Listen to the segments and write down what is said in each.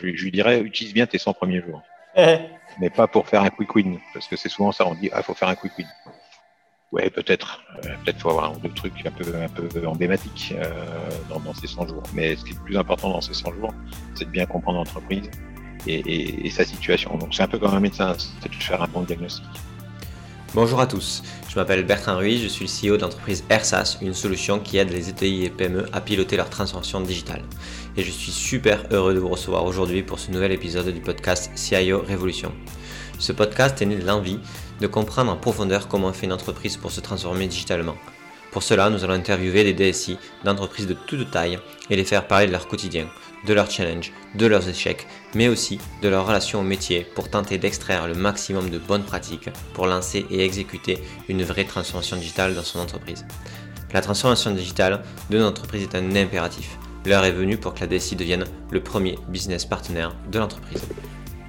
je, lui dirais utilise bien tes 100 premiers jours. mais pas pour faire un quick win, parce que c'est souvent ça, on dit ah, il faut faire un quick win. Ouais, peut-être. Euh, peut-être faut avoir un ou deux trucs un peu, un peu emblématiques euh, dans, dans, ces 100 jours. Mais ce qui est le plus important dans ces 100 jours, c'est de bien comprendre l'entreprise et, et, et, sa situation. Donc c'est un peu comme un médecin, c'est de faire un bon diagnostic. Bonjour à tous, je m'appelle Bertrand Ruiz, je suis le CEO de l'entreprise AirSAS, une solution qui aide les ETI et PME à piloter leur transformation digitale. Et je suis super heureux de vous recevoir aujourd'hui pour ce nouvel épisode du podcast CIO Révolution. Ce podcast est né de l'envie de comprendre en profondeur comment fait une entreprise pour se transformer digitalement. Pour cela, nous allons interviewer des DSI d'entreprises de toute taille et les faire parler de leur quotidien, de leurs challenges, de leurs échecs, mais aussi de leur relation au métier pour tenter d'extraire le maximum de bonnes pratiques pour lancer et exécuter une vraie transformation digitale dans son entreprise. La transformation digitale de notre entreprise est un impératif. L'heure est venue pour que la DSI devienne le premier business partenaire de l'entreprise.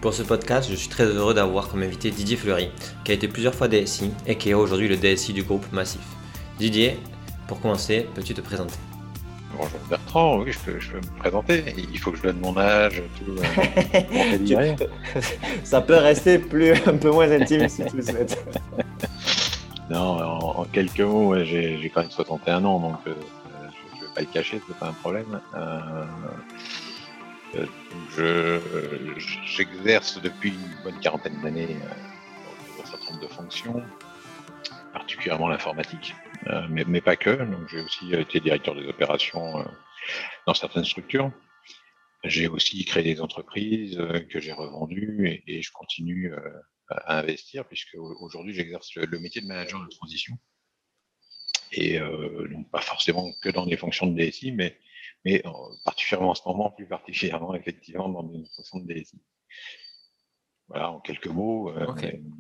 Pour ce podcast, je suis très heureux d'avoir comme invité Didier Fleury, qui a été plusieurs fois DSI et qui est aujourd'hui le DSI du groupe Massif. Didier, pour commencer, peux-tu te présenter? Bonjour Bertrand, oui, je peux, me présenter. Il faut que je donne mon âge, tout. Euh, Ça peut rester plus, un peu moins intime si tu le souhaites. non, en, quelques mots, j'ai quand même 61 ans, donc euh, je ne vais pas le cacher, c'est pas un problème. Euh, J'exerce depuis une bonne quarantaine d'années dans un certain nombre de fonctions, particulièrement l'informatique. Euh, mais, pas que. J'ai aussi été directeur des opérations euh, dans certaines structures. J'ai aussi créé des entreprises euh, que j'ai revendues et, je continue à investir puisque aujourd'hui j'exerce le, métier de manager de transition. Et donc pas forcément que dans des fonctions de DSI, mais, mais particulièrement en ce moment, plus particulièrement effectivement dans des fonctions de DSI. Voilà, en quelques mots.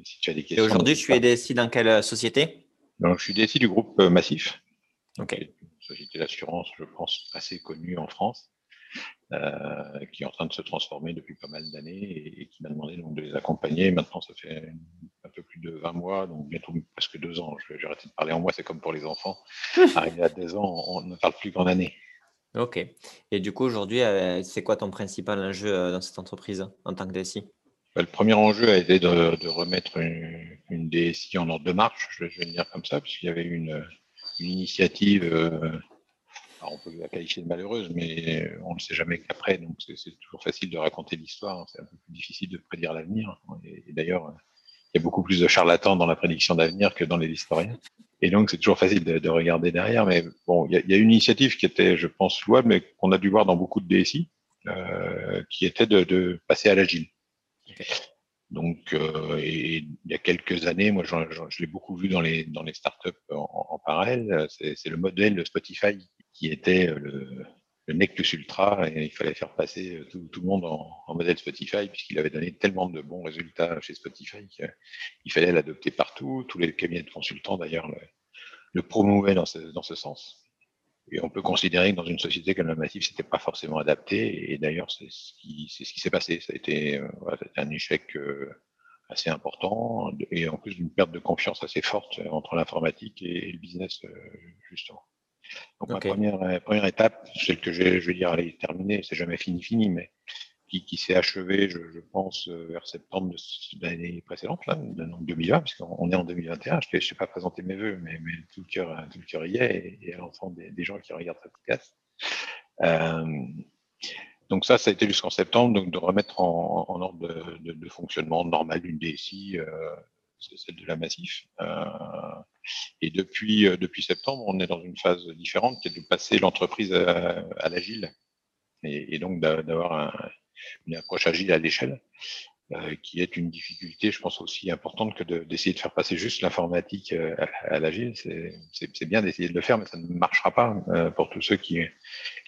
si tu as des questions. Et aujourd'hui, je suis DSI dans quelle société? Donc, je suis DSI du groupe euh, Massif, une société d'assurance, je pense, assez connue en France, euh, qui est en train de se transformer depuis pas mal d'années et, qui m'a demandé donc de les accompagner. Maintenant, ça fait un peu plus de 20 mois, donc bientôt presque deux ans. J'ai arrêté de parler en mois, c'est comme pour les enfants. Arrivé à deux ans, on ne parle plus qu'en années. Ok. Et du coup, aujourd'hui, euh, c'est quoi ton principal enjeu dans cette entreprise en tant que DSI le premier enjeu a été de, remettre une, DSI en ordre de marche, je, vais le dire comme ça, puisqu'il y avait une, initiative, euh, on peut la qualifier de malheureuse, mais on ne sait jamais qu'après, donc c'est toujours facile de raconter l'histoire, c'est un peu plus difficile de prédire l'avenir. Et, d'ailleurs, il y a beaucoup plus de charlatans dans la prédiction d'avenir que dans les historiens. Et donc, c'est toujours facile de, regarder derrière. Mais bon, il y, a, une initiative qui était, je pense, louable, mais qu'on a dû voir dans beaucoup de DSI, euh, qui était de passer à l'agile. Donc, euh, il y a quelques années, moi, je l'ai beaucoup vu dans les dans les startups en, parallèle. C'est le modèle de Spotify qui était le, le nec plus ultra, et il fallait faire passer tout, tout le monde en, en modèle Spotify puisqu'il avait donné tellement de bons résultats chez Spotify qu'il fallait l'adopter partout. Tous les cabinets de consultants, d'ailleurs, le, le promouvaient dans ce, dans ce sens. Et on peut considérer que dans une société comme la Massif, c'était pas forcément adapté. Et d'ailleurs, c'est ce qui c'est ce qui s'est passé. Ça a été, euh, un échec euh, assez important et en plus d'une perte de confiance assez forte entre l'informatique et, le business euh, justement. Donc ma première première étape, celle que je vais, je vais dire, elle est terminée. C'est jamais fini fini, mais qui, s'est achevé, je, pense, euh, vers septembre de l'année précédente, là, donc 2020, puisqu'on est en 2021. Je ne sais pas présenter mes voeux, mais, tout, le cœur, tout le cœur y est, et, à l'ensemble des, gens qui regardent ce podcast. Euh, donc ça, ça a été jusqu'en septembre, donc de remettre en, ordre de, fonctionnement normal d'une DSI, euh, celle de la Massif. Euh, et depuis, euh, septembre, on est dans une phase différente qui est de passer l'entreprise à l'agile et, donc d'avoir un, une approche agile à l'échelle, euh, qui est une difficulté, je pense, aussi importante que d'essayer de, faire passer juste l'informatique euh, à, l'agile. C'est bien d'essayer de le faire, mais ça ne marchera pas euh, pour tous ceux qui,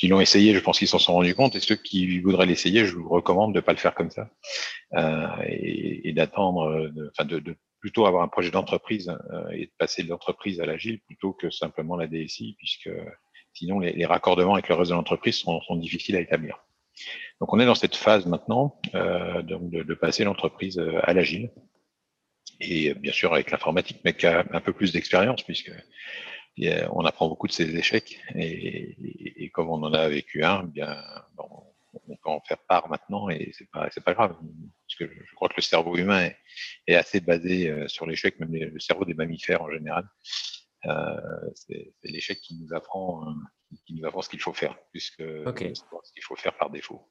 l'ont essayé. Je pense qu'ils s'en sont rendus compte, et ceux qui voudraient l'essayer, je vous recommande de ne pas le faire comme ça et, d'attendre, enfin de, plutôt avoir un projet d'entreprise et de passer l'entreprise à l'agile plutôt que simplement la DSI, puisque sinon les, raccordements avec le reste de l'entreprise sont, difficiles à établir. Donc on est dans cette phase maintenant euh, de, passer l'entreprise euh, à l'agile et bien sûr avec l'informatique, mais qui a un peu plus d'expérience puisque on apprend beaucoup de ses échecs et, comme on en a vécu un, bien on peut en faire part maintenant et c'est pas, c'est pas grave. Parce que je crois que le cerveau humain est, assez basé euh, sur l'échec, même le cerveau des mammifères en général. Euh, c'est, l'échec qui nous apprend, qui nous apprend ce qu'il faut faire, puisque c'est ce qu'il faut faire par défaut.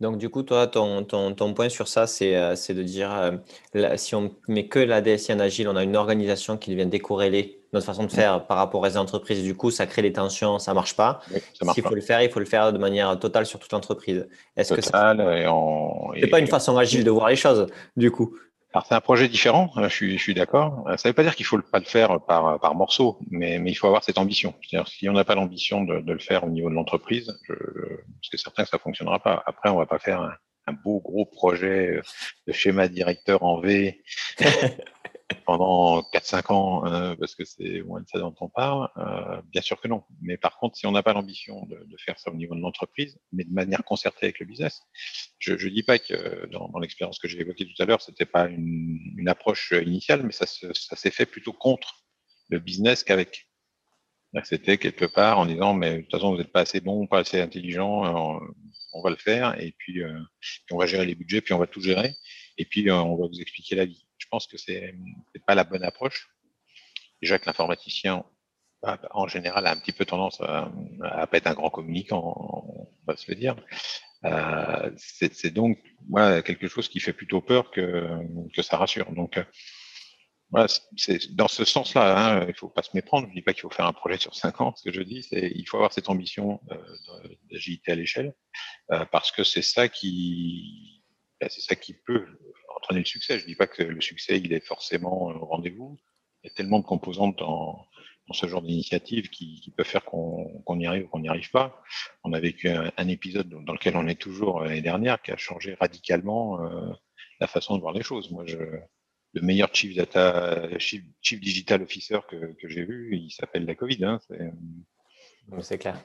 Donc, du coup, toi, ton, ton, ton point sur ça, c'est de dire si on met que la DSI en agile, on a une organisation qui vient décorréler notre façon de faire par rapport aux entreprises. Du coup, ça crée des tensions, ça marche pas. S'il faut le faire, il faut le faire de manière totale sur toute l'entreprise. Est-ce que ça C'est pas une façon agile de voir les choses, du coup. C'est un projet différent, je suis, je suis d'accord. Ça ne veut pas dire qu'il faut pas le faire par, par morceaux, mais, il faut avoir cette ambition. Si on n'a pas l'ambition de, le faire au niveau de l'entreprise, parce que certain que ça fonctionnera pas. Après, on va pas faire un beau gros projet de schéma directeur en V pendant 4-5 ans, euh, parce que c'est moins de ça dont on parle, euh, bien sûr que non. Mais par contre, si on n'a pas l'ambition de, faire ça au niveau de l'entreprise, mais de manière concertée avec le business, je ne dis pas que dans, l'expérience que j'ai évoquée tout à l'heure, c'était pas une, approche initiale, mais ça, s'est fait plutôt contre le business qu'avec. C'était quelque part en disant, mais de toute façon, vous n'êtes pas assez bon, pas assez intelligent, euh, on va le faire, et puis, on va gérer les budgets, puis on va tout gérer, et puis on va vous expliquer la vie pense que c'est n'est pas la bonne approche. Déjà que l'informaticien, bah, en général, a un petit peu tendance à, à pas être un grand communicant, on va se le dire. Euh, c'est donc voilà, quelque chose qui fait plutôt peur que, que ça rassure. Donc, euh, c'est dans ce sens-là, hein, il faut pas se méprendre. Je dis pas qu'il faut faire un projet sur cinq ans. Ce que je dis, c'est il faut avoir cette ambition euh, d'agilité à l'échelle, parce que c'est ça qui, bah, c'est ça qui peut entraîner le succès. Je ne dis pas que le succès, il est forcément au rendez-vous. Il y a tellement de composantes dans, ce genre d'initiative qui, peuvent faire qu'on y arrive ou qu'on n'y arrive pas. On a vécu un, épisode dans lequel on est toujours l'année dernière qui a changé radicalement euh, la façon de voir les choses. Moi, le meilleur chief data, chief, digital officer que, que j'ai vu, il s'appelle la Covid. Hein, c'est clair.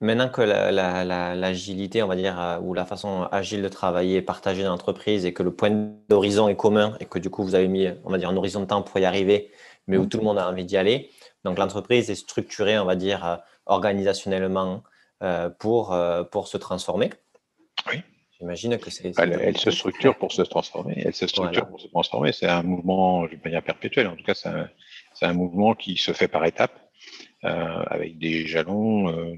Maintenant que l'agilité, on va dire, euh, ou la façon agile de travailler est partagée dans l'entreprise et que le point d'horizon est commun et que du coup vous avez mis, on va dire, un horizon de temps pour y arriver, mais où tout le monde a envie d'y aller. Donc l'entreprise est structurée, on va dire, euh, organisationnellement euh, pour, pour se transformer. Oui. J'imagine que c'est. Elle, se structure pour se transformer. Elle se structure pour se transformer. C'est un mouvement, je vais pas dire perpétuel, en tout cas, c'est un, un, mouvement qui se fait par étapes, avec des jalons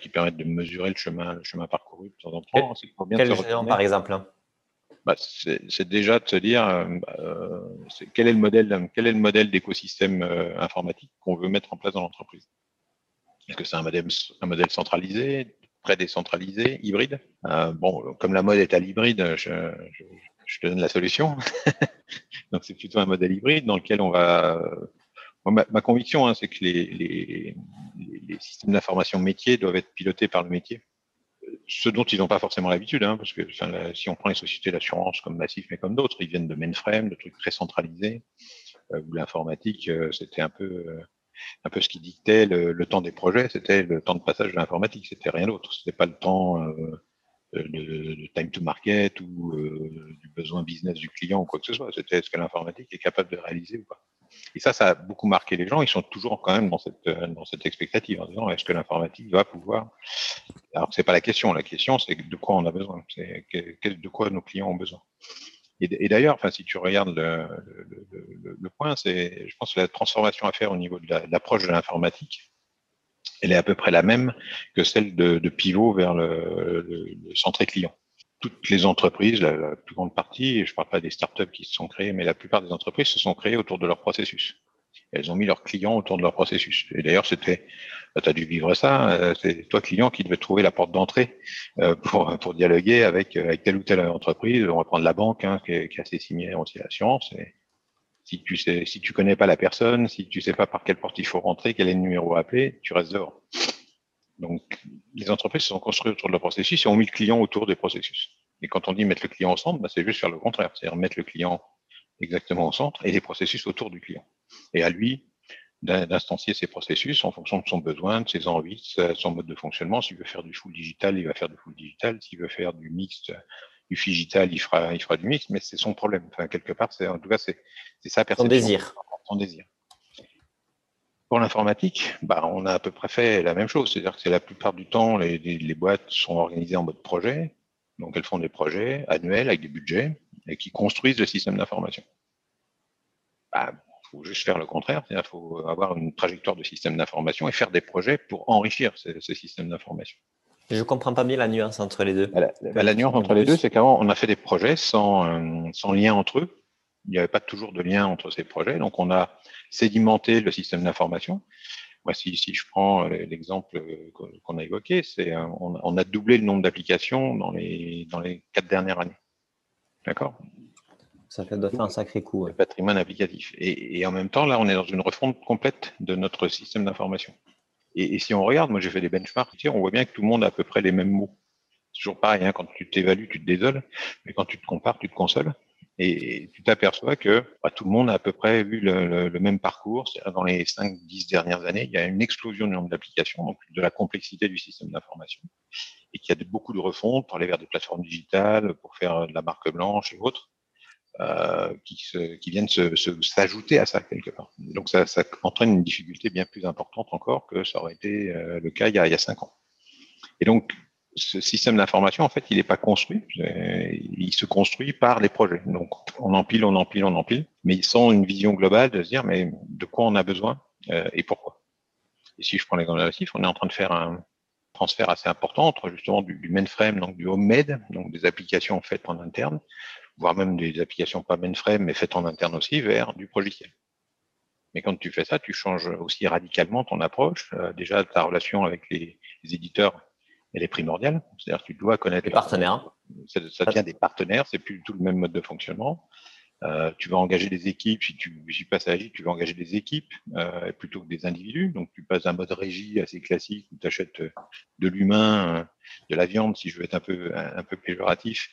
qui permettent de mesurer le chemin, le chemin parcouru de temps en temps. Quel par exemple hein? Bah, C'est déjà de se dire euh, quel est le modèle, quel est le modèle d'écosystème euh, informatique qu'on veut mettre en place dans l'entreprise? Est-ce que c'est un modèle, un modèle centralisé, très décentralisé, hybride? Euh, Bon, comme la mode est à l'hybride, je, je, je, te donne la solution. Donc c'est plutôt un modèle hybride dans lequel on va ma, conviction, hein, c'est que les, systèmes d'information métier doivent être pilotés par le métier. Ce dont ils n'ont pas forcément l'habitude, hein, parce que si on prend les sociétés d'assurance comme Massif, mais comme d'autres, ils viennent de mainframe, de trucs très centralisés, euh, où l'informatique, euh, c'était un peu, euh, un peu ce qui dictait le, temps des projets, c'était le temps de passage de l'informatique, c'était rien d'autre. C'était pas le temps de, time to market ou du besoin business du client ou quoi que ce soit. C'était ce que l'informatique est capable de réaliser ou pas. Et ça, ça a beaucoup marqué les gens. Ils sont toujours quand même dans cette, euh, dans cette expectative en disant est-ce que l'informatique va pouvoir? Alors, c'est pas la question. La question, c'est de quoi on a besoin. C'est de quoi nos clients ont besoin. Et, d'ailleurs, enfin, si tu regardes le, le, le, point, c'est, je pense que la transformation à faire au niveau de l'approche de l'informatique, elle est à peu près la même que celle de, de pivot vers le, centré client toutes les entreprises, la, plus grande partie, je ne parle pas des startups qui se sont créées, mais la plupart des entreprises se sont créées autour de leur processus. Elles ont mis leurs clients autour de leur processus. Et d'ailleurs, c'était, tu as dû vivre ça, euh, c'est toi client qui devais trouver la porte d'entrée euh, pour, pour dialoguer avec, avec telle ou telle entreprise. On va prendre la banque, hein, qui, est, qui est assez similaire à. Et si tu sais, si connais pas la personne, si tu sais pas par quelle porte il faut rentrer, quel est le numéro à appeler, tu restes dehors. Donc, les entreprises se sont construites autour de leur processus et ont mis le client autour des processus. Et quand on dit mettre le client au centre, bah, c'est juste faire le contraire, c'est-à-dire mettre le client exactement au centre et les processus autour du client. Et à lui d'instancier ses processus en fonction de son besoin, de ses envies, de son mode de fonctionnement. S'il veut faire du full digital, il va faire du full digital. S'il veut faire du mixte, du digital, il fera, il fera du mix, mais c'est son problème. Enfin, quelque part, c'est, en tout cas, c'est, c'est sa perception. Son désir. Son désir. Pour l'informatique, bah, on a à peu près fait la même chose. C'est-à-dire que c'est la plupart du temps, les, les, boîtes sont organisées en mode projet. Donc, elles font des projets annuels avec des budgets et qui construisent le système d'information. Il bah, faut juste faire le contraire, il faut avoir une trajectoire de système d'information et faire des projets pour enrichir ce, système d'information. Je ne comprends pas bien la nuance entre les deux. Bah, la, la nuance entre les deux, c'est qu'avant, on a fait des projets sans, euh, sans lien entre eux. Il n'y avait pas toujours de lien entre ces projets. Donc, on a sédimenté le système d'information. Moi, si, si, je prends l'exemple qu'on a évoqué, c'est euh, on, on, a doublé le nombre d'applications dans les, dans les quatre dernières années. D'accord? Ça fait, doit faire un sacré coup. Le patrimoine applicatif. Et, et, en même temps, là, on est dans une refonte complète de notre système d'information. Et, et, si on regarde, moi j'ai fait des benchmarks, on voit bien que tout le monde a à peu près les mêmes mots. C'est toujours pareil, hein, quand tu t'évalues, tu te désoles, mais quand tu te compares, tu te consoles. Et, tu t'aperçois que bah, tout le monde a à peu près vu le, le, même parcours. Dans les 5-10 dernières années, il y a une explosion du nombre d'applications, donc de la complexité du système d'information, et qu'il y a beaucoup de refontes pour aller vers des plateformes digitales, pour faire de la marque blanche et autres. Euh, qui, se, qui, viennent s'ajouter à ça quelque part. Donc ça, ça, entraîne une difficulté bien plus importante encore que ça aurait été euh, le cas il y, a, il y a cinq ans. Et donc ce système d'information, en fait, il n'est pas construit. Il se construit par les projets. Donc, on empile, on empile, on empile, mais sans une vision globale de se dire, mais de quoi on a besoin euh, et pourquoi. Et si je prends l'exemple de on est en train de faire un transfert assez important entre justement du, mainframe, donc du homemade, donc des applications faites en interne, voire même des applications pas mainframe, mais faites en interne aussi, vers du logiciel. Mais quand tu fais ça, tu changes aussi radicalement ton approche. Euh, déjà, ta relation avec les éditeurs elle est primordiale. C'est-à-dire que tu dois connaître les partenaires. Ça, ça devient des partenaires, c'est plus du tout le même mode de fonctionnement. Euh, tu vas engager des équipes, si tu, si passes à Agile, tu vas engager des équipes euh, plutôt que des individus. Donc tu passes d'un mode régie assez classique où tu achètes euh, de l'humain, de la viande, si je veux être un peu, un, peu péjoratif,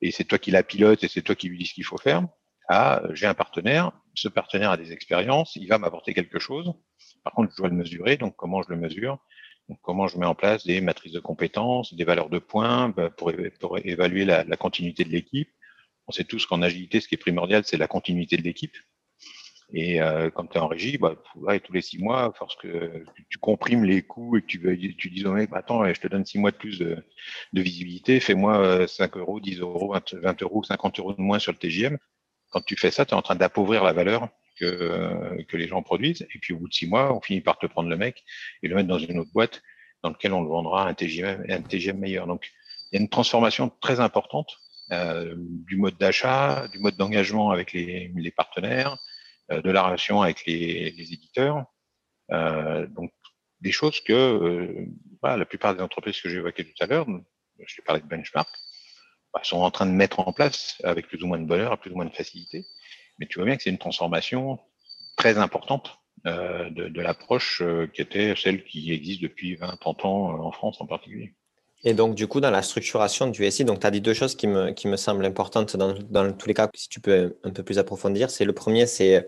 et c'est toi qui la pilote et c'est toi qui lui dis ce qu'il faut faire, à j'ai un partenaire, ce partenaire a des expériences, il va m'apporter quelque chose. Par contre, je dois le mesurer, donc comment je le mesure? Comment je mets en place des matrices de compétences, des valeurs de points bah, pour, évaluer la, continuité de l'équipe? On sait tous qu'en agilité, ce qui est primordial, c'est la continuité de l'équipe. Et euh, quand tu es en régie, bah, tous les six mois, que tu, comprimes les coûts et que tu, tu dis au mec, bah, attends, je te donne six mois de plus de, visibilité, fais-moi 5 euh, euros, 10 euros, 20, 20 euros, 50 euros de moins sur le TGM. Quand tu fais ça, tu es en train d'appauvrir la valeur que, les gens produisent. Et puis au bout de six mois, on finit par te prendre le mec et le mettre dans une autre boîte dans lequel on le vendra TGM, un TGM meilleur. Donc il y a une transformation très importante euh, du mode d'achat, du mode d'engagement avec les, partenaires, euh, de la relation avec les, éditeurs. Euh, donc des choses que la plupart des entreprises que j'ai évoquées tout à l'heure, je t'ai parlé de benchmark, bah, sont en train de mettre en place avec plus ou moins de bonheur, plus ou moins de facilité. Mais tu vois bien que c'est une transformation très importante euh, de, de l'approche euh, qui était celle qui existe depuis 20-30 ans euh, en France en particulier. Et donc, du coup, dans la structuration du SI, donc tu as dit deux choses qui me, qui me semblent importantes dans, dans, tous les cas, si tu peux un peu plus approfondir. C'est le premier, c'est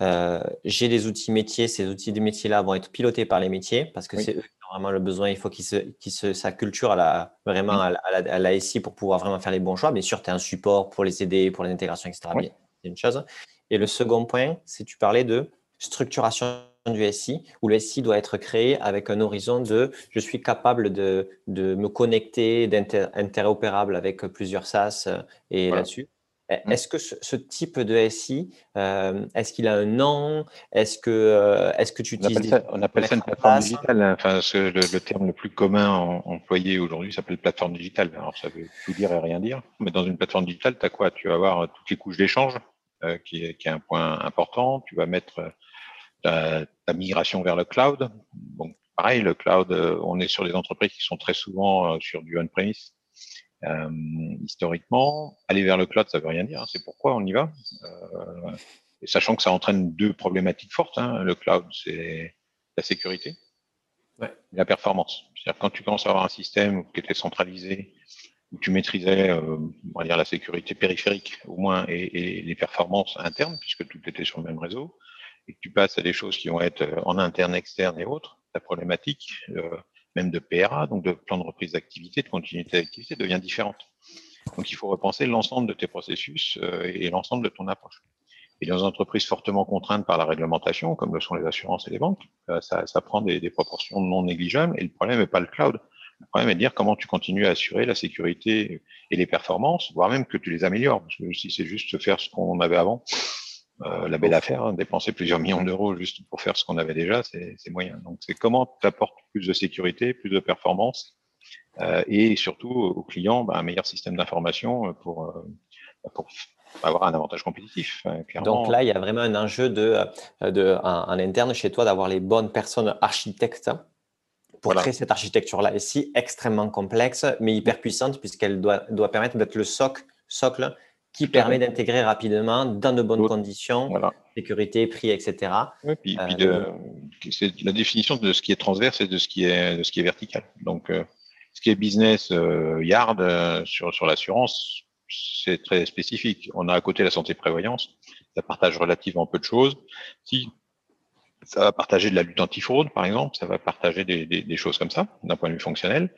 euh, j'ai des outils métiers, ces outils de métiers-là vont être pilotés par les métiers parce que c'est eux qui ont vraiment le besoin. Il faut qu'ils se, qu'ils se, sa culture à la, vraiment à, la, à, la, SI pour pouvoir vraiment faire les bons choix. Bien sûr, tu as un support pour les aider, pour les intégrations, etc. Oui c'est une chose. Et le second point, c'est tu parlais de structuration du SI, où le SI doit être créé avec un horizon de je suis capable de, de me connecter, d'être interopérable avec plusieurs SaaS euh, et là-dessus. Mm. Est-ce que ce, type de SI, euh, est-ce qu'il a un nom? Est-ce que, euh, est que tu utilises On appelle ça, une plateforme digitale. Hein. Enfin, le, le, terme le plus commun employé aujourd'hui s'appelle plateforme digitale. Alors, ça veut tout dire et rien dire. Mais dans une plateforme digitale, tu as quoi? Tu vas avoir toutes les couches d'échange euh, qui, est, qui, est, un point important. Tu vas mettre euh, ta, migration vers le cloud. Donc, pareil, le cloud, euh, on est sur des entreprises qui sont très souvent sur du on-premise. Euh, historiquement, aller vers le cloud, ça veut rien dire. Hein. C'est pourquoi on y va. Euh, et sachant que ça entraîne deux problématiques fortes. Hein. Le cloud, c'est la sécurité ouais. et la performance. C'est-à-dire quand tu commences à avoir un système qui était centralisé, où tu maîtrisais, euh, on va dire, la sécurité périphérique au moins et, et, les performances internes, puisque tout était sur le même réseau, et que tu passes à des choses qui vont être euh, en interne, externe et autres, la problématique, euh, même de PRA, donc de plan de reprise d'activité, de continuité d'activité, devient différente. Donc il faut repenser l'ensemble de tes processus euh, et l'ensemble de ton approche. Et dans une entreprise fortement contrainte par la réglementation, comme le sont les assurances et les banques, euh, ça, ça prend des, des proportions non négligeables. Et le problème n'est pas le cloud. Le problème est de dire comment tu continues à assurer la sécurité et les performances, voire même que tu les améliores. Parce que si c'est juste faire ce qu'on avait avant, euh, la belle affaire, hein, dépenser plusieurs millions d'euros juste pour faire ce qu'on avait déjà, c'est moyen. Donc c'est comment tu apportes plus de sécurité, plus de performance, euh, et surtout aux clients bah, un meilleur système d'information pour, euh, pour avoir un avantage compétitif. Hein, Donc là, il y a vraiment un enjeu de, de en, interne chez toi d'avoir les bonnes personnes architectes pour créer cette architecture-là. Et si extrêmement complexe, mais hyper puissante, puisqu'elle doit, doit permettre d'être le socle, socle qui permet d'intégrer rapidement dans de bonnes conditions, sécurité, prix, etc. Oui, puis, euh, c'est la définition de ce qui est transverse et de ce qui est, de ce qui est vertical. Donc, euh, ce qui est business euh, yard sur, sur l'assurance, c'est très spécifique. On a à côté la santé prévoyance, ça partage relativement peu de choses. Si ça va partager de la lutte antifraude, par exemple, ça va partager des, des, des choses comme ça, d'un point de vue fonctionnel.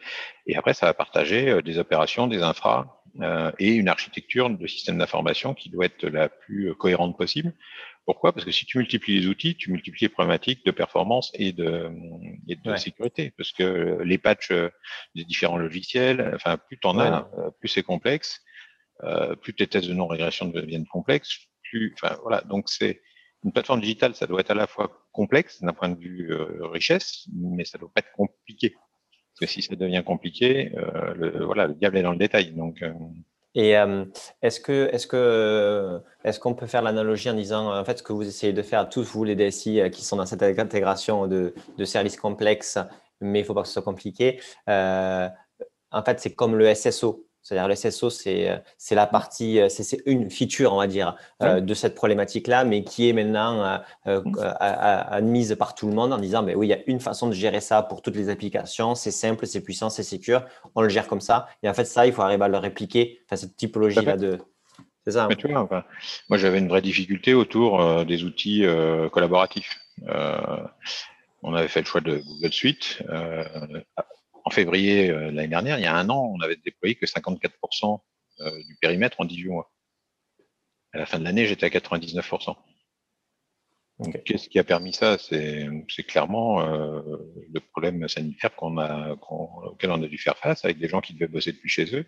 Et après, ça va partager des opérations, des infras, euh, et une architecture de système d'information qui doit être la plus cohérente possible. Pourquoi? Parce que si tu multiplies les outils, tu multiplies les problématiques de performance et de, et de sécurité. Parce que les patchs des différents logiciels, enfin, plus tu en as, euh, plus c'est complexe, euh, plus tes tests de non-régression deviennent complexes, plus, enfin, voilà. Donc, c'est une plateforme digitale, ça doit être à la fois complexe d'un point de vue euh, richesse, mais ça doit pas être compliqué. Parce que si ça devient compliqué, euh, le, voilà, le diable est dans le détail. Donc, euh. Et est-ce que que est-ce qu'on peut faire l'analogie en disant en fait ce que vous essayez de faire tous vous les DSI qui sont dans cette intégration de, de services complexes, mais il ne faut pas que ce soit compliqué. en fait, c'est comme le SSO. C'est-à-dire le SSO, c'est la partie, c'est une feature, on va dire, euh, de cette problématique-là, mais qui est maintenant euh, mmh. admise par tout le monde en disant, mais oui, il y a une façon de gérer ça pour toutes les applications, c'est simple, c'est puissant, c'est secure, on le gère comme ça. Et en fait, ça, il faut arriver à le répliquer, enfin, cette typologie-là de... C'est ça. Hein. moi, j'avais une vraie difficulté autour euh, des outils collaboratifs. on avait fait le choix de Google Suite en février euh, l'année dernière, il y a un an, on avait déployé que 54% euh, du périmètre en 18 mois. À la fin de l'année, j'étais à 99%. Qu'est-ce qui a permis ça? C'est clairement euh, le problème sanitaire qu'on a, auquel on a dû faire face avec des gens qui devaient bosser depuis chez eux.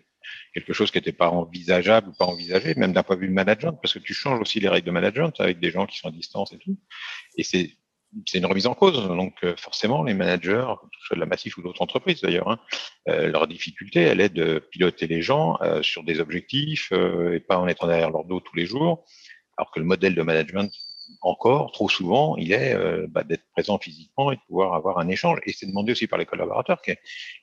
Quelque chose qui n'était pas envisageable ou pas envisagé, même d'un point de vue de management, parce que tu changes aussi les règles de management avec des gens qui sont à distance et tout. Et c'est c'est une remise en cause. Donc euh, forcément, les managers, soit de la Massif ou d'autres entreprises d'ailleurs, hein, euh, leur difficulté, elle est de piloter les gens euh, sur des objectifs et pas en étant derrière leur dos tous les jours. Alors que le modèle de management, encore, trop souvent, il est bah, d'être présent physiquement et de pouvoir avoir un échange. Et c'est demandé aussi par les collaborateurs. Qui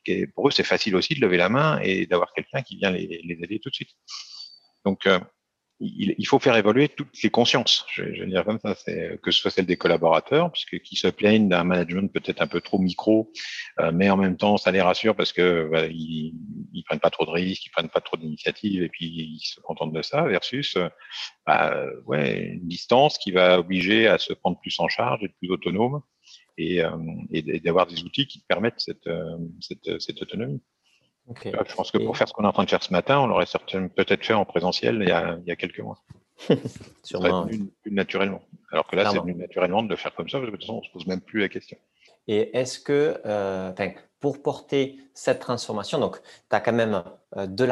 qui pour eux, c'est facile aussi de lever la main et d'avoir quelqu'un qui vient les, les, aider tout de suite. Donc, il, faut faire évoluer toutes les consciences. Je, je comme ça, c'est que ce soit celle des collaborateurs, puisque qui se plaignent d'un management peut-être un peu trop micro, euh, mais en même temps, ça les rassure parce que bah, ils, ils prennent pas trop de risques, ils prennent pas trop d'initiatives, et puis ils se contentent de ça. Versus, euh, bah, ouais, une distance qui va obliger à se prendre plus en charge, être plus autonome, et, euh, et d'avoir des outils qui permettent cette, cette, cette autonomie. Je pense que pour faire ce qu'on est en train de faire ce matin, on l'aurait certainement peut-être fait en présentiel il y a, il y a quelques mois. Sûrement. Plus, naturellement. Alors que là, c'est venu naturellement de le faire comme ça, parce que de toute façon, on ne se pose même plus la question. Et est-ce que, euh, pour porter cette transformation, donc tu as quand même euh, de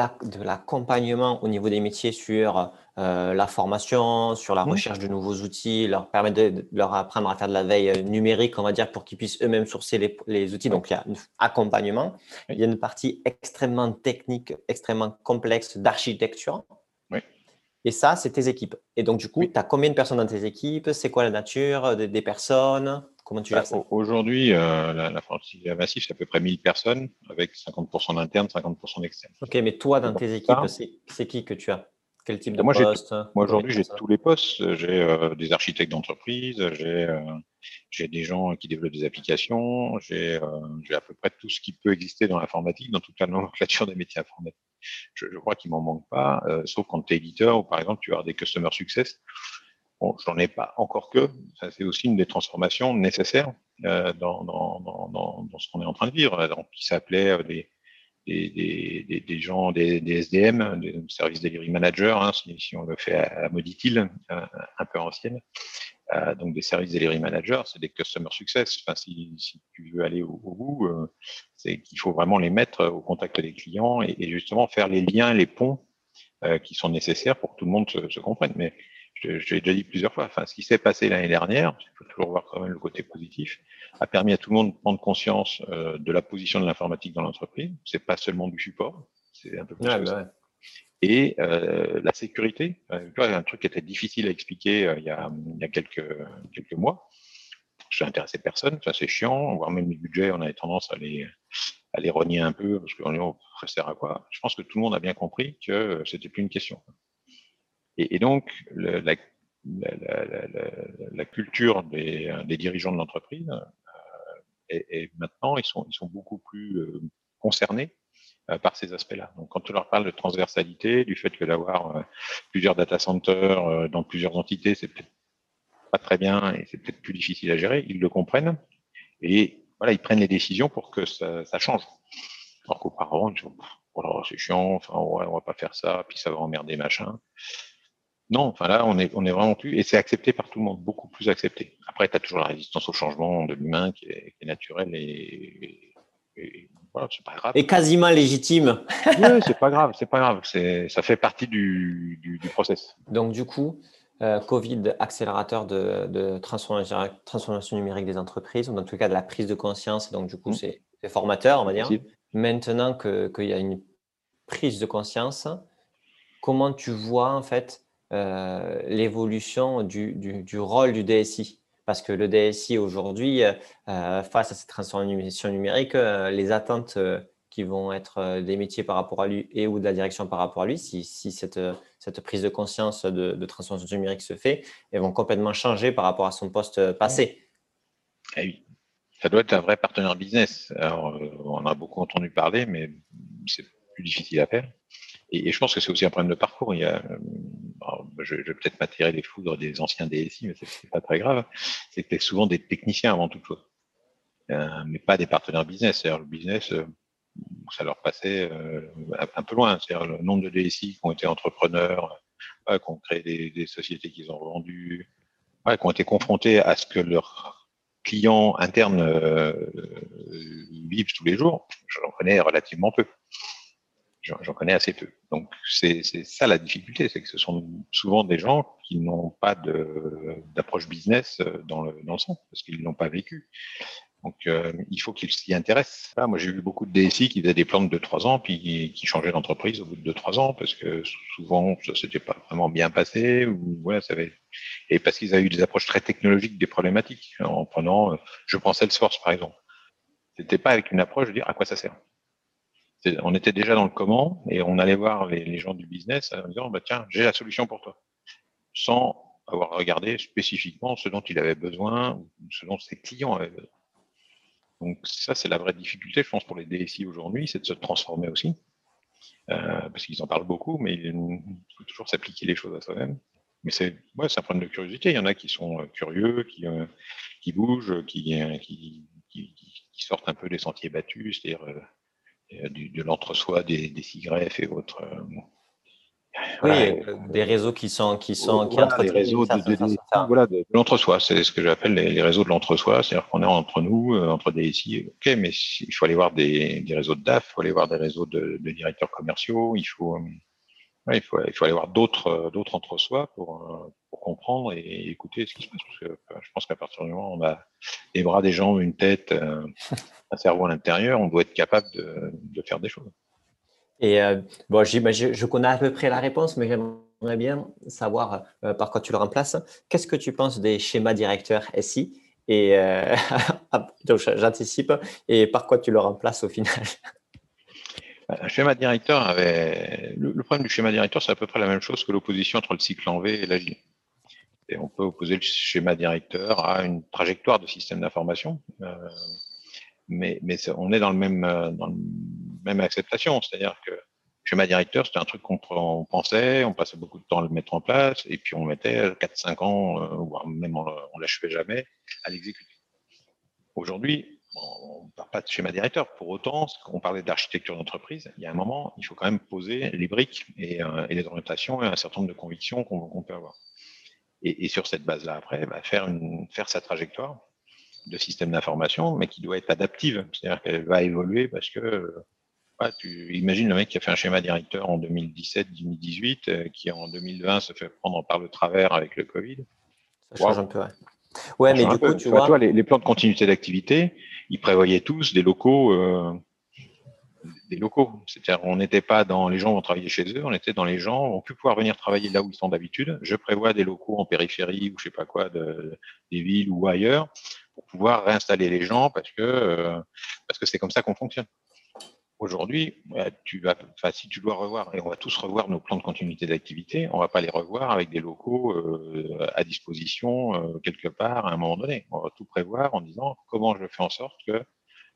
l'accompagnement la, au niveau des métiers sur euh, la formation, sur la mmh. recherche de nouveaux outils, leur permettre de, leur apprendre à faire de la veille numérique, on va dire, pour qu'ils puissent eux-mêmes sourcer les, les, outils. Donc il y a un accompagnement. Il y a une partie extrêmement technique, extrêmement complexe d'architecture. Et ça, c'est tes équipes. Et donc, du coup, tu as combien de personnes dans tes équipes? C'est quoi la nature des personnes? Comment tu gères bah, Aujourd'hui, euh, la, la franchise massif, c'est à peu près 1000 personnes, avec 50% d'internes, 50% d'externes. Ok, mais toi, dans tes équipes, c'est qui que tu as? Quel type de poste? Moi, aujourd'hui, j'ai tous les postes. J'ai euh, des architectes d'entreprise, euh, j'ai des gens qui développent des applications, j'ai à peu près tout ce qui peut exister dans l'informatique, dans toute la nomenclature des métiers informatiques. Je, je crois qu'il m'en manque pas, sauf quand tu es éditeur ou par exemple, tu as des customer success J'en ai pas encore que. Ça, c'est aussi une des transformations nécessaires euh, dans, dans, dans, ce qu'on est en train de vivre. Donc, qui s'appelait euh, des, des, des, des, gens, des, SDM, des services delivery managers, hein, si, on le fait à, à Moditil, un, un peu ancienne. Euh, donc des services delivery managers, c'est des customer success. Enfin, si, tu veux aller au, bout, euh, c'est qu'il faut vraiment les mettre au contact des clients et, justement faire les liens, les ponts euh, qui sont nécessaires pour que tout le monde se, se comprenne. Mais je, je l'ai déjà dit plusieurs fois, enfin, ce qui s'est passé l'année dernière, il faut toujours voir quand même le côté positif, a permis à tout le monde de prendre conscience euh, de la position de l'informatique dans l'entreprise. C'est pas seulement du support, c'est un peu plus. Ouais, bah et euh, la sécurité, euh, un truc qui était difficile à expliquer euh, il, y a, il, y a, quelques, quelques mois. Je n'intéressais personne, ça c'est chiant, voire même les budgets, on avait tendance à les, à les renier un peu parce qu'on est oh, ça sert à quoi? Je pense que tout le monde a bien compris que c'était plus une question. Et, et donc, le, la, la, la, la, culture des, des dirigeants de l'entreprise est, est, maintenant, ils sont, ils sont beaucoup plus concernés euh, par ces aspects-là. Donc, quand on leur parle de transversalité, du fait que d'avoir euh, plusieurs data centers euh, dans plusieurs entités, c'est peut-être pas très bien et c'est peut-être plus difficile à gérer, ils le comprennent et voilà, ils prennent les décisions pour que ça, ça change. Alors qu'auparavant, ils disent oh c'est chiant, enfin, ouais, on va pas faire ça, puis ça va emmerder machin. Non, enfin là, on est, on est vraiment plus, et c'est accepté par tout le monde, beaucoup plus accepté. Après, tu as toujours la résistance au changement de l'humain qui est, qui est naturelle et, et c'est pas grave. Et quasiment légitime. oui, c'est pas grave, c'est pas grave. C'est, ça fait partie du, du, du process. Donc, du coup, euh, Covid, accélérateur de, de transformation, transformation, numérique des entreprises, ou dans tout cas de la prise de conscience. Donc, du coup, mmh. c'est, formateur, on va dire. Maintenant que, qu'il y a une prise de conscience, comment tu vois en fait euh, l'évolution du, rôle du DSI parce que le DSI aujourd'hui, euh, face à cette transformation numérique, euh, les attentes qui vont être des métiers par rapport à lui et ou de la direction par rapport à lui, si, cette, prise de conscience de, transformation numérique se fait, elles vont complètement changer par rapport à son poste passé. Eh ça doit être un vrai partenaire business. Alors, on a beaucoup entendu parler, mais c'est plus difficile à faire. Et, et je pense que c'est aussi un problème de parcours. Il y a, je, je vais peut-être m'attirer les foudres des anciens DSI, mais c'est pas très grave. C'était souvent des techniciens avant toute chose, euh, mais pas des partenaires business. Le business, euh, ça leur passait euh, un peu loin. C'est-à-dire le nombre de DSI qui ont été entrepreneurs, qui ont créé des, des sociétés qu'ils ont vendues, qui ont été confrontés à ce que leurs clients internes vivent tous les jours. J'en connais relativement peu j'en connais assez peu. Donc c'est ça la difficulté, c'est que ce sont souvent des gens qui n'ont pas d'approche business euh, dans le, dans le sens, parce qu'ils l'ont pas vécu. Donc euh, il faut qu'ils s'y intéressent. moi j'ai vu beaucoup de DSI qui faisaient des plans de 2-3 ans, puis qui, changeaient d'entreprise au bout de 2-3 ans, parce que souvent ça s'était pas vraiment bien passé, ou voilà, ça avait... et parce qu'ils avaient eu des approches très technologiques des problématiques, en prenant, euh, je prends Salesforce par exemple. C'était pas avec une approche de dire à quoi ça sert on était déjà dans le comment et on allait voir les, gens du business en disant bah tiens j'ai la solution pour toi sans avoir regardé spécifiquement ce dont il avait besoin ou ce dont ses clients avaient besoin. Donc ça c'est la vraie difficulté je pense pour les DSI aujourd'hui c'est de se transformer aussi euh, parce qu'ils en parlent beaucoup mais il faut toujours s'appliquer les choses à soi-même. Mais c'est ouais, un problème de curiosité. Il y en a qui sont euh, curieux, qui, euh, qui bougent, qui, qui, sortent un peu des sentiers battus, c'est-à-dire de l'entre-soi des, des CIGREF et autres. Euh, oui, euh, des réseaux qui sont qui sont voilà, qui des réseaux de, de, de, voilà, de, l'entre-soi, c'est ce que j'appelle les, les, réseaux de l'entre-soi, c'est-à-dire qu'on est entre nous, entre des ici, ok, mais il faut aller voir des, des réseaux de DAF, il faut aller voir des réseaux de, directeurs commerciaux, il faut il faut aller voir d'autres d'autres entre-soi pour, pour comprendre et écouter ce qui se passe, parce que je pense qu'à partir du moment où on a des bras, des jambes, une tête, un cerveau à l'intérieur, on doit être capable de, faire des choses. Et euh, bon, je, connais à peu près la réponse, mais j'aimerais bien savoir euh, par quoi tu le remplaces. Qu'est-ce que tu penses des schémas directeurs SI Et euh, j'anticipe. Et par quoi tu le remplaces au final? Un schéma directeur avait. Le, problème du schéma directeur, c'est à peu près la même chose que l'opposition entre le cycle en V et l'agile. Et on peut opposer le schéma directeur à une trajectoire de système d'information. Euh, mais, mais on est dans le même, euh, dans le même acceptation. C'est-à-dire que schéma directeur, c'était un truc qu'on pensait, on passait beaucoup de temps à le mettre en place, et puis on mettait 4-5 ans, euh, voire même on, on l'achevait jamais, à l'exécuter. Aujourd'hui, on ne parle pas de schéma directeur. Pour autant, on parlait d'architecture d'entreprise, il y a un moment, il faut quand même poser les briques et, euh, les orientations et un certain nombre de convictions qu'on peut avoir. Et, sur cette base-là, après, bah, faire, faire sa trajectoire de système d'information, mais qui doit être adaptive. C'est-à-dire qu'elle va évoluer parce que tu imagines le mec qui a fait un schéma directeur en 2017-2018, euh, qui en 2020 se fait prendre par le travers avec le Covid. Ça change un peu, ouais. Ouais, mais du coup, tu vois. les, plans de continuité d'activité, ils prévoyaient tous des locaux. Euh, des locaux. C'est-à-dire, on n'était pas dans les gens vont travailler chez eux, on était dans les gens vont plus pouvoir venir travailler là où ils sont d'habitude. Je prévois des locaux en périphérie ou je sais pas quoi, de, des villes ou ailleurs, pour pouvoir réinstaller les gens parce que euh, parce que c'est comme ça qu'on fonctionne. Aujourd'hui, vas, si tu dois revoir, et on va tous revoir nos plans de continuité d'activité, on va pas les revoir avec des locaux euh, à disposition euh, quelque part à un moment donné. On va tout prévoir en disant comment je fais en sorte que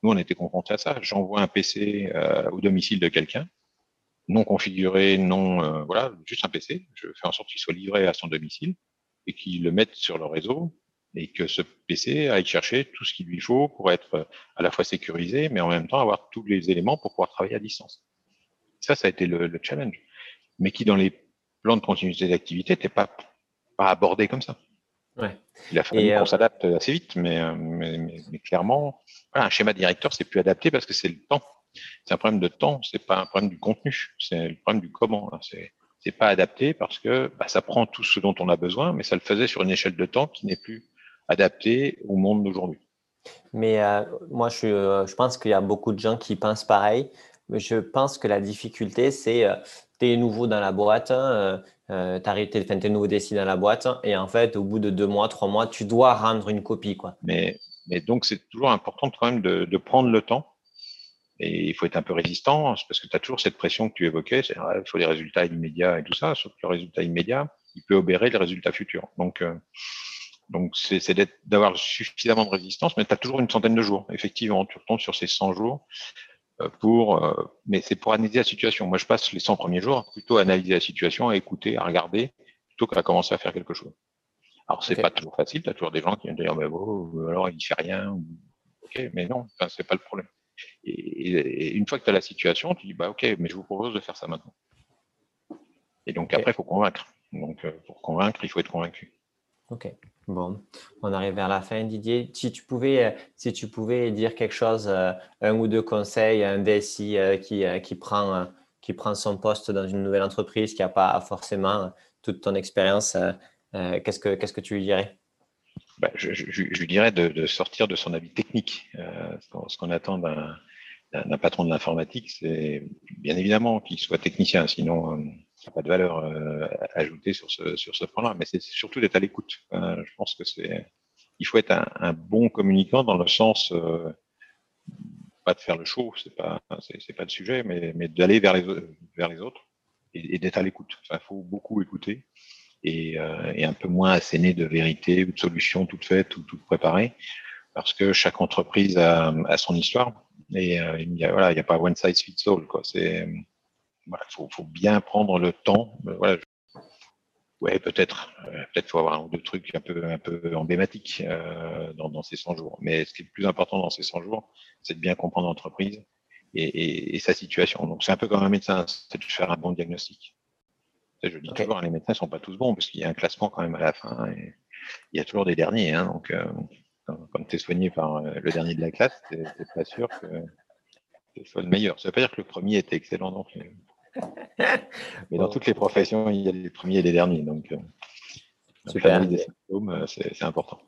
nous, on était confrontés à ça. J'envoie un PC euh, au domicile de quelqu'un, non configuré, non, voilà, juste un PC. Je fais en sorte qu'il soit livré à son domicile et qu'il le mette sur le réseau et que ce PC aille chercher tout ce qu'il lui faut pour être à la fois sécurisé, mais en même temps avoir tous les éléments pour pouvoir travailler à distance. Ça, ça a été le, challenge, mais qui dans les plans de continuité d'activité n'était pas, pas abordé comme ça. Ouais. Il a fallu qu'on euh, s'adapte assez vite, mais, mais, mais, clairement, voilà, un schéma directeur, c'est plus adapté parce que c'est le temps. C'est un problème de temps, c'est pas un problème du contenu, c'est le problème du comment. C'est c'est pas adapté parce que bah, ça prend tout ce dont on a besoin, mais ça le faisait sur une échelle de temps qui n'est plus adapté au monde d'aujourd'hui. Mais euh, moi, je, euh, je pense qu'il y a beaucoup de gens qui pensent pareil. Mais je pense que la difficulté, c'est euh, tu es nouveau dans la boîte, hein, euh, tu es, nouveau décis dans la boîte, et en fait, au bout de deux mois, trois mois, tu dois rendre une copie. Quoi. Mais, mais donc, c'est toujours important quand même de, de, prendre le temps. Et il faut être un peu résistant, parce que tu as toujours cette pression que tu évoquais, il faut des résultats immédiats et tout ça, sauf que le résultat immédiat, il peut obérer les résultats futurs. Donc, donc, c'est d'avoir suffisamment de résistance, mais tu as toujours une centaine de jours. Effectivement, tu retombes sur ces 100 jours euh, pour, euh, mais c'est pour analyser la situation. Moi, je passe les 100 premiers jours plutôt à analyser la situation, à écouter, à regarder, plutôt qu'à commencer à faire quelque chose. Alors, c'est pas toujours facile. Tu as toujours des gens qui vont dire, mais bon, alors il fait rien. Ok, mais non, enfin, c'est pas le problème. Et, une fois que tu as la situation, tu dis, bah ok, mais je vous propose de faire ça maintenant. Et donc après, il faut convaincre. Donc, euh, pour convaincre, il faut être convaincu. Ok. Bon, on arrive vers la fin, Didier. Si tu pouvais, euh, si tu pouvais dire quelque chose, euh, un ou deux conseils un DSI euh, qui, qui, prend, qui prend son poste dans une nouvelle entreprise, qui n'a pas forcément toute ton expérience, qu'est-ce, que, que tu lui dirais? Bah, je, lui dirais de, sortir de son avis technique. ce qu'on attend d'un, d'un patron de l'informatique, c'est bien évidemment qu'il soit technicien, sinon n'y a pas de valeur euh, ajoutée sur ce, sur ce point-là, mais c'est surtout d'être à l'écoute. je pense que c'est, il faut être un, bon communicant dans le sens, euh, pas de faire le show, c'est pas, c'est, pas le sujet, mais, mais d'aller vers les, vers les autres et, d'être à l'écoute. Il faut beaucoup écouter et, euh, et, un peu moins asséner de vérité ou de solutions toutes faites ou toutes préparées, parce que chaque entreprise a, son histoire et il n'y a, pas one size fits all. Quoi. Il faut, bien prendre le temps. Euh, voilà, ouais, peut-être, euh, peut-être faut avoir un ou deux trucs un peu, un peu emblématiques euh, dans, ces 100 jours. Mais ce qui est le plus important dans ces 100 jours, c'est de bien comprendre l'entreprise et, sa situation. Donc c'est un peu comme un médecin, c'est de faire un bon diagnostic. Je dis toujours, les médecins sont pas tous bons parce qu'il y a un classement quand même à la fin. Et il y a toujours des derniers. Hein, donc quand, tu es soigné par le dernier de la classe, tu n'es pas sûr que ce soit le meilleur. Ça veut pas dire que le premier était excellent non plus. Mais dans toutes les professions, il y a les premiers et les derniers. Donc, euh, Super. des symptômes, euh, c'est important.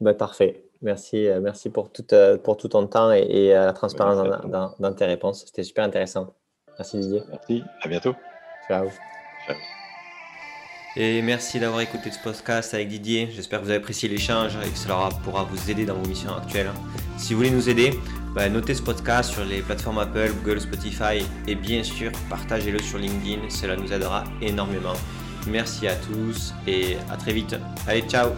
Bah, parfait. Merci, euh, merci pour tout, pour tout ton temps et, la transparence dans, dans, tes réponses. C'était super intéressant. Merci Didier. Merci. À bientôt. Ciao. Et merci d'avoir écouté ce podcast avec Didier. J'espère que vous avez apprécié l'échange et que cela pourra vous aider dans vos missions actuelles. Si vous voulez nous aider, bah, notez ce podcast sur les plateformes Apple, Google, Spotify et bien sûr partagez-le sur LinkedIn, cela nous aidera énormément. Merci à tous et à très vite. Allez, ciao